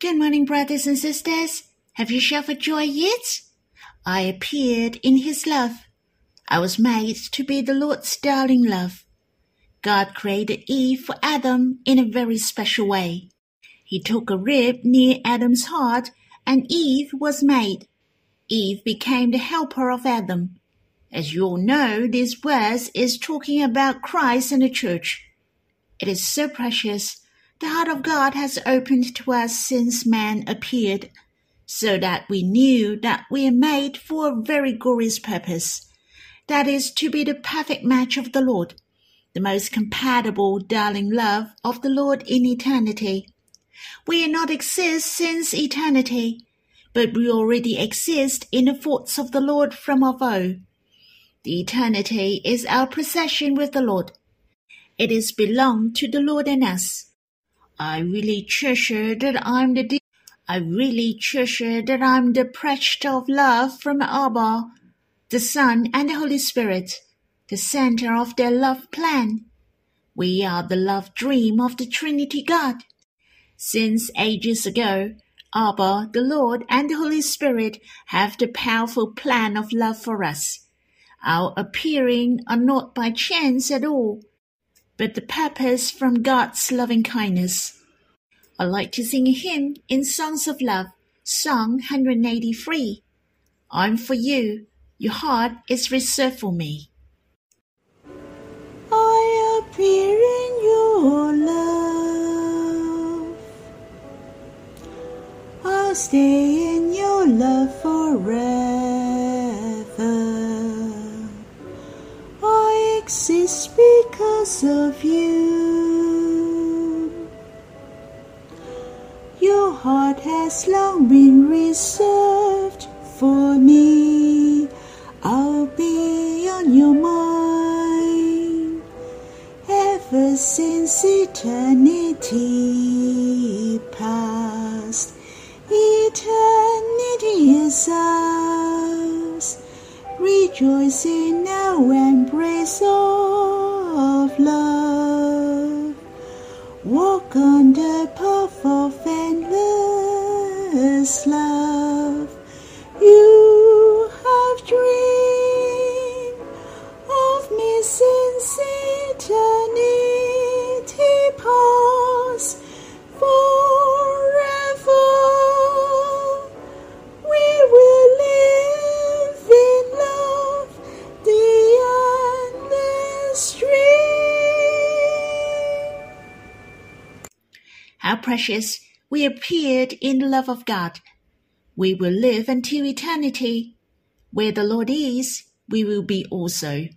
Good morning, brothers and sisters. Have you for joy yet? I appeared in his love. I was made to be the Lord's darling love. God created Eve for Adam in a very special way. He took a rib near Adam's heart and Eve was made. Eve became the helper of Adam. As you all know, this verse is talking about Christ and the church. It is so precious. The heart of God has opened to us since man appeared, so that we knew that we are made for a very glorious purpose. That is to be the perfect match of the Lord the most compatible darling love of the Lord in eternity. We are not exist since eternity, but we already exist in the thoughts of the Lord from of old. The eternity is our procession with the Lord. It is belong to the Lord and us. I really treasure that I'm the de- I really treasure that I'm the pledge of love from Abba, the Son and the Holy Spirit the center of their love plan. We are the love dream of the Trinity God. Since ages ago, Abba, the Lord, and the Holy Spirit have the powerful plan of love for us. Our appearing are not by chance at all, but the purpose from God's loving kindness. I like to sing a hymn in Songs of Love, Song 183. I'm for you, your heart is reserved for me. I appear in your love. I'll stay in your love forever. I exist of you. Your heart has long been reserved for me. I'll be on your mind ever since eternity past. Eternity is ours. Rejoice in our embrace oh. Of love. Walk on the path of endless love. Precious we appeared in the love of God. We will live until eternity. Where the Lord is, we will be also.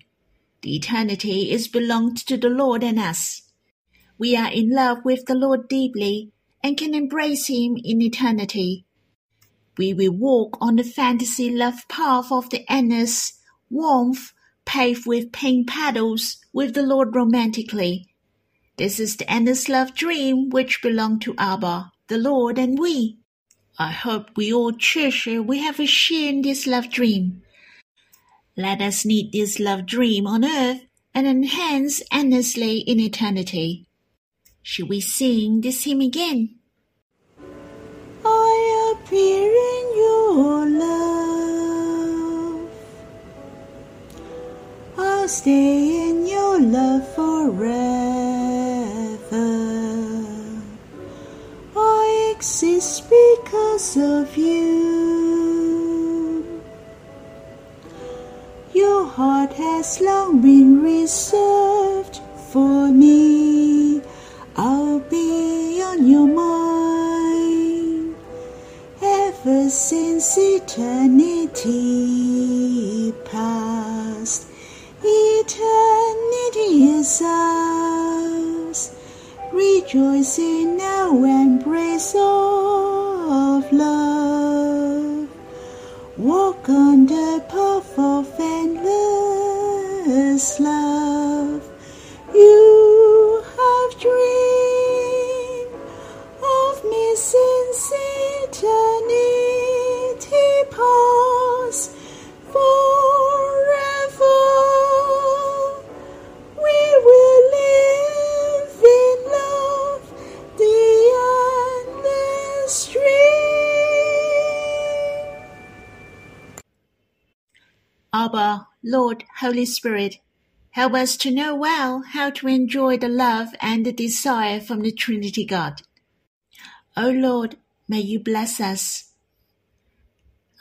The eternity is belonged to the Lord and us. We are in love with the Lord deeply and can embrace Him in eternity. We will walk on the fantasy love path of the endless warmth paved with pink petals with the Lord romantically. This is the endless love dream which belong to Abba, the Lord, and we. I hope we all treasure we have a share in this love dream. Let us need this love dream on earth and enhance endlessly in eternity. Should we sing this hymn again? I appear in your love. I'll stay in your love I exist because of you. Your heart has long been reserved for me. I'll be on your mind ever since eternity Rejoice in our embrace of love. Walk on the path of endless love. Abba, Lord, Holy Spirit, help us to know well how to enjoy the love and the desire from the Trinity God. O Lord, may you bless us.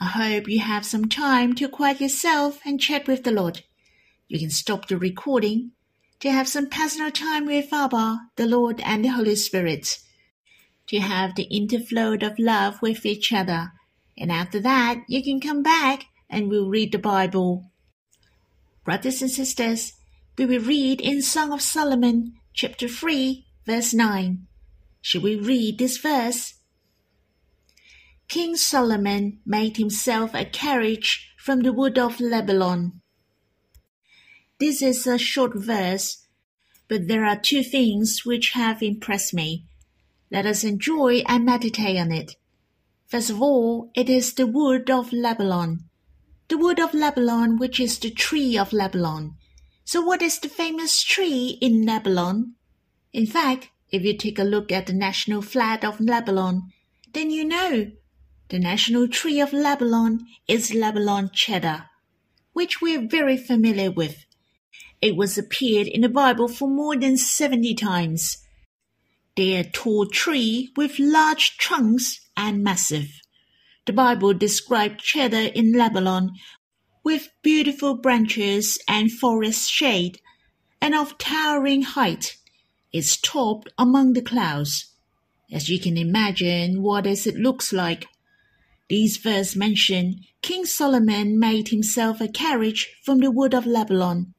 I hope you have some time to quiet yourself and chat with the Lord. You can stop the recording to have some personal time with Abba, the Lord, and the Holy Spirit, to have the interflow of love with each other. And after that, you can come back and we'll read the Bible. Brothers and sisters, we will read in Song of Solomon, chapter 3, verse 9. Should we read this verse? King Solomon made himself a carriage from the wood of Lebanon. This is a short verse, but there are two things which have impressed me. Let us enjoy and meditate on it. First of all, it is the wood of Lebanon the wood of Lebanon, which is the tree of Lebanon. So, what is the famous tree in Lebanon? In fact, if you take a look at the national flag of Lebanon, then you know the national tree of Lebanon is Lebanon cedar, which we're very familiar with. It was appeared in the Bible for more than 70 times. They are tall tree with large trunks and massive. The Bible described cedar in Lebanon with beautiful branches and forest shade, and of towering height. It's topped among the clouds. As you can imagine, what as it looks like. These verses mention King Solomon made himself a carriage from the wood of Lebanon.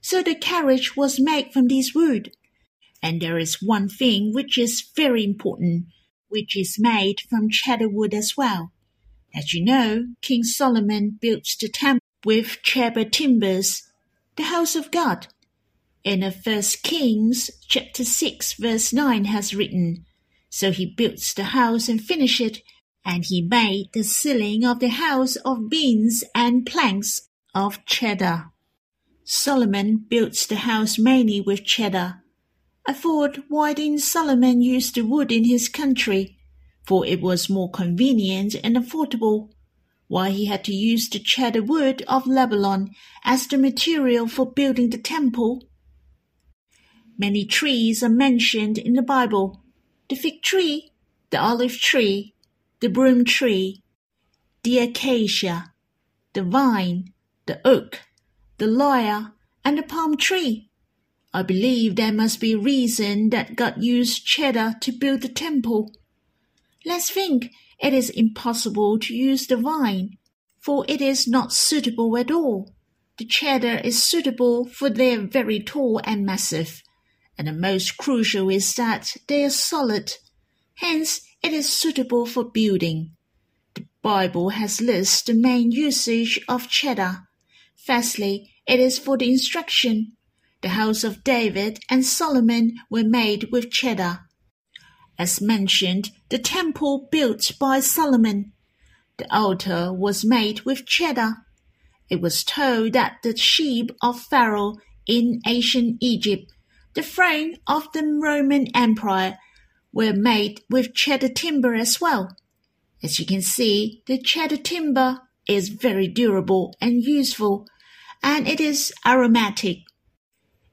So the carriage was made from this wood. And there is one thing which is very important, which is made from cedar wood as well. As you know, King Solomon built the temple with cedar timbers, the house of God. In the First Kings chapter 6 verse 9 has written, So he built the house and finished it, and he made the ceiling of the house of beams and planks of cedar. Solomon built the house mainly with cedar. I thought, why didn't Solomon use the wood in his country? For it was more convenient and affordable, while he had to use the cedar wood of Lebanon as the material for building the temple. Many trees are mentioned in the Bible the fig tree, the olive tree, the broom tree, the acacia, the vine, the oak, the lyre, and the palm tree. I believe there must be a reason that God used cedar to build the temple. Let's think it is impossible to use the vine, for it is not suitable at all. The cedar is suitable for they are very tall and massive, and the most crucial is that they are solid. Hence, it is suitable for building. The Bible has listed the main usage of cedar. Firstly, it is for the instruction. The house of David and Solomon were made with cedar. As mentioned, the temple built by Solomon. The altar was made with cedar. It was told that the sheep of Pharaoh in ancient Egypt, the throne of the Roman Empire, were made with cedar timber as well. As you can see, the cedar timber is very durable and useful, and it is aromatic.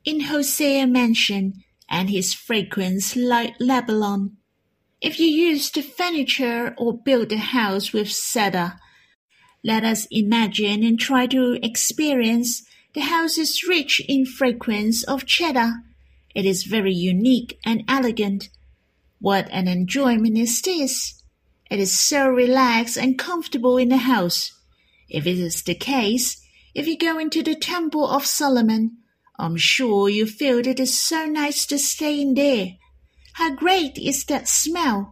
In Hosea mention, and his fragrance like Lebanon. If you use the furniture or build a house with cedar, let us imagine and try to experience the house is rich in fragrance of cedar. It is very unique and elegant. What an enjoyment is this! It is so relaxed and comfortable in the house. If it is the case, if you go into the Temple of Solomon, I'm sure you feel it is so nice to stay in there. How great is that smell!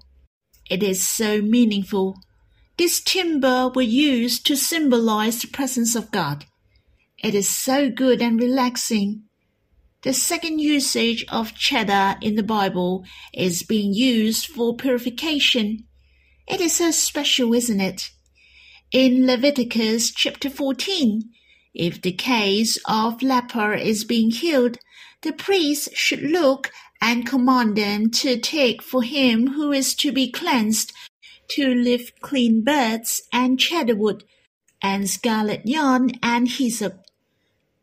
It is so meaningful. This timber was used to symbolize the presence of God. It is so good and relaxing. The second usage of cedar in the Bible is being used for purification. It is so special, isn't it? In Leviticus chapter 14, if the case of leper is being healed, the priest should look and command them to take for him who is to be cleansed to live clean birds and cedar wood, and scarlet yarn and hyssop.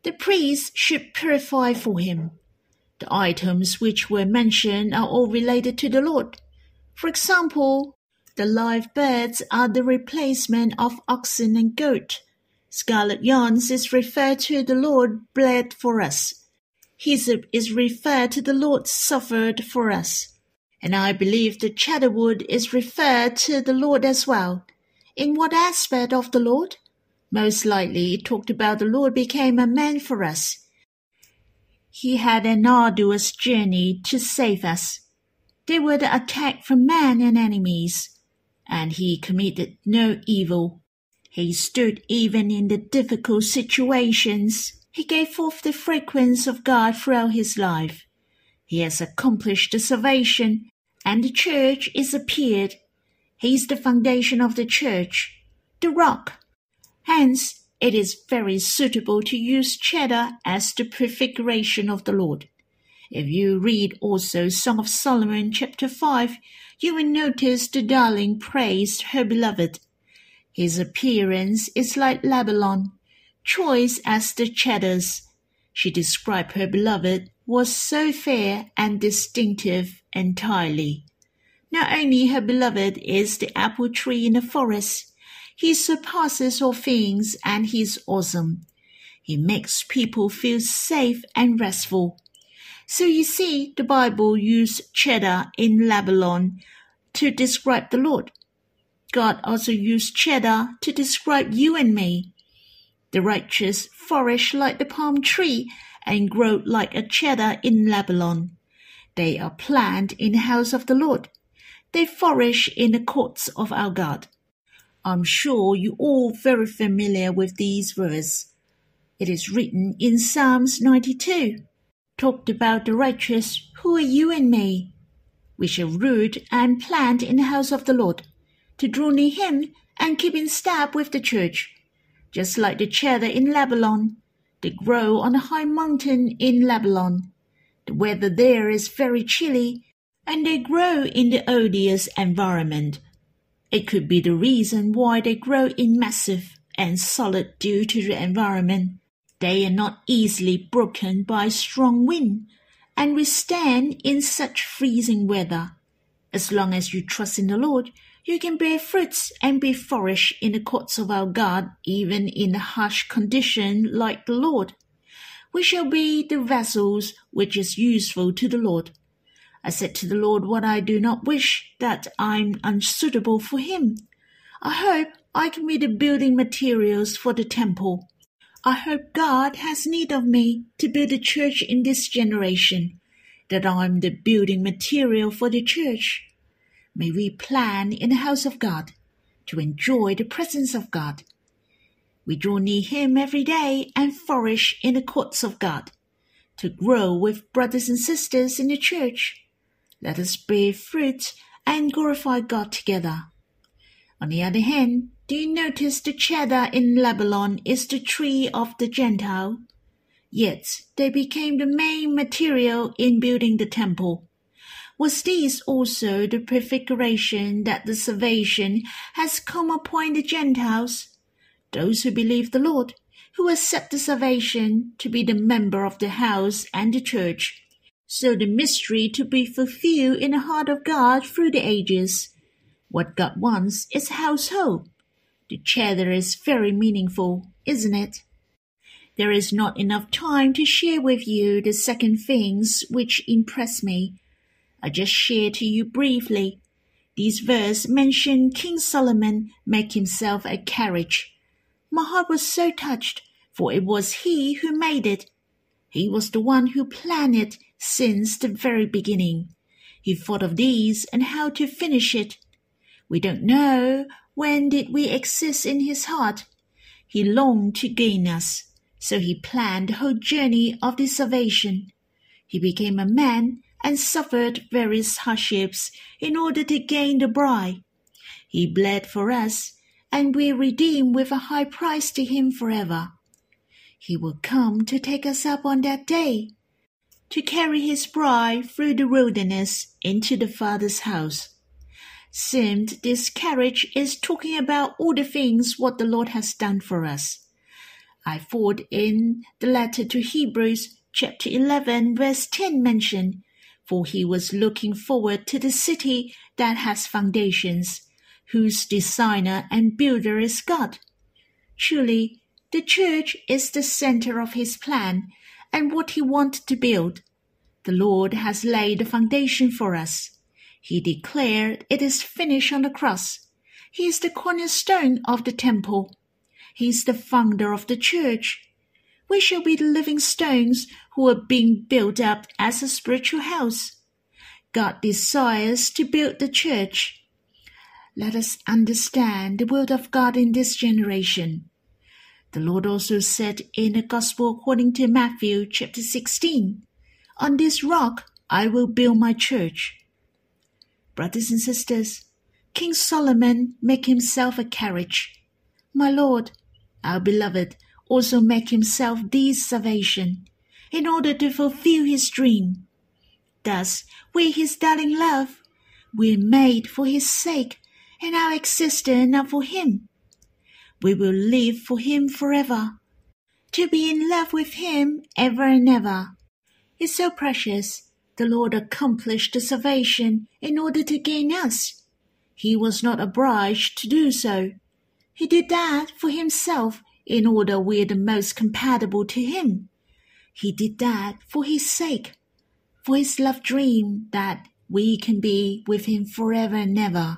The priest should purify for him. The items which were mentioned are all related to the Lord. For example, the live birds are the replacement of oxen and goat. Scarlet yarns is referred to the Lord bled for us. Hyssop is referred to the Lord suffered for us. And I believe the cedar-wood is referred to the Lord as well. In what aspect of the Lord? Most likely it talked about the Lord became a man for us. He had an arduous journey to save us. They were the attack from men and enemies, and he committed no evil. He stood even in the difficult situations. He gave forth the fragrance of God throughout his life. He has accomplished the salvation, and the church is appeared. He is the foundation of the church, the rock. Hence, it is very suitable to use cedar as the prefiguration of the Lord. If you read also Song of Solomon chapter 5, you will notice the darling praised her beloved. His appearance is like Lebanon, choice as the Cedars. She described her beloved was so fair and distinctive entirely. Not only her beloved is the apple tree in the forest, he surpasses all things and he is awesome. He makes people feel safe and restful. So you see, the Bible used cedar in Lebanon to describe the Lord. God also used cedar to describe you and me. The righteous flourish like the palm tree and grow like a cedar in Lebanon. They are planted in the house of the Lord. They flourish in the courts of our God. I'm sure you all very familiar with these verses. It is written in Psalms 92. Talked about the righteous, who are you and me? We shall root and plant in the house of the Lord, to draw near him and keep in step with the church, just like the cedar in Lebanon, they grow on a high mountain in Lebanon. The weather there is very chilly, and they grow in the odious environment. It could be the reason why they grow in massive and solid due to the environment. They are not easily broken by strong wind and withstand in such freezing weather. As long as you trust in the Lord, you can bear fruits and be flourish in the courts of our God, even in a harsh condition like the Lord. We shall be the vessels which is useful to the Lord. I said to the Lord what I do not wish, that I'm unsuitable for him. I hope I can be the building materials for the temple. I hope God has need of me to build a church in this generation, that I'm the building material for the church. May we plan in the house of God to enjoy the presence of God. We draw near Him every day and flourish in the courts of God, to grow with brothers and sisters in the church. Let us bear fruit and glorify God together. On the other hand, do you notice the cedar in Lebanon is the tree of the Gentile? Yet they became the main material in building the temple. Was this also the prefiguration that the salvation has come upon the Gentiles, those who believe the Lord, who accept the salvation to be the member of the house and the church, so the mystery to be fulfilled in the heart of God through the ages. What God wants is household. The cedar is very meaningful, isn't it? There is not enough time to share with you the second things which impress me I just share to you briefly. These verses mention King Solomon make himself a carriage. My heart was so touched, for it was he who made it. He was the one who planned it since the very beginning. He thought of these and how to finish it. We don't know when did we exist in his heart. He longed to gain us, so he planned the whole journey of the salvation. He became a man and suffered various hardships in order to gain the bride. He bled for us, and we redeemed with a high price to him forever. He will come to take us up on that day, to carry his bride through the wilderness into the Father's house. seemed this carriage is talking about all the things what the Lord has done for us. I thought in the letter to Hebrews chapter 11 verse 10 mentioned, for he was looking forward to the city that has foundations, whose designer and builder is God. Truly, the church is the center of his plan and what he wanted to build. The Lord has laid the foundation for us. He declared it is finished on the cross. He is the cornerstone of the temple. He is the founder of the church. We shall be the living stones who are being built up as a spiritual house. God desires to build the church. Let us understand the word of God in this generation. The Lord also said in the Gospel according to Matthew chapter 16, On this rock I will build my church. Brothers and sisters, King Solomon make himself a carriage. My Lord, our beloved, also make himself this salvation, in order to fulfill his dream. Thus, we his darling love, we are made for his sake, and our existence are for him. We will live for him forever, to be in love with him ever and ever. It's so precious. The Lord accomplished the salvation in order to gain us. He was not obliged to do so. He did that for himself in order we're the most compatible to him. He did that for his sake, for his love dream that we can be with him forever and ever.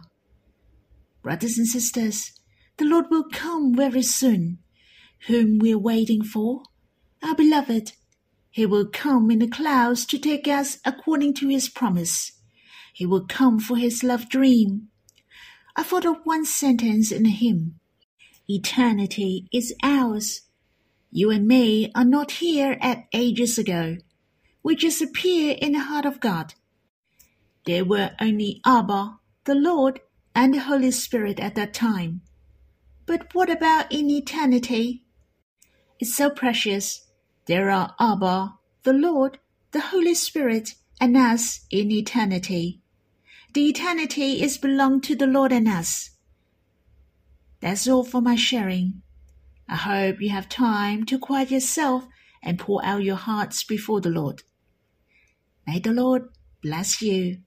Brothers and sisters, the Lord will come very soon, whom we are waiting for, our beloved. He will come in the clouds to take us according to his promise. He will come for his love dream. I thought of one sentence in a hymn. Eternity is ours. You and me are not here at ages ago. We just appear in the heart of God. There were only Abba, the Lord, and the Holy Spirit at that time. But what about in eternity? It's so precious. There are Abba, the Lord, the Holy Spirit, and us in eternity. The eternity is belong to the Lord and us. That's all for my sharing. I hope you have time to quiet yourself and pour out your hearts before the Lord. May the Lord bless you.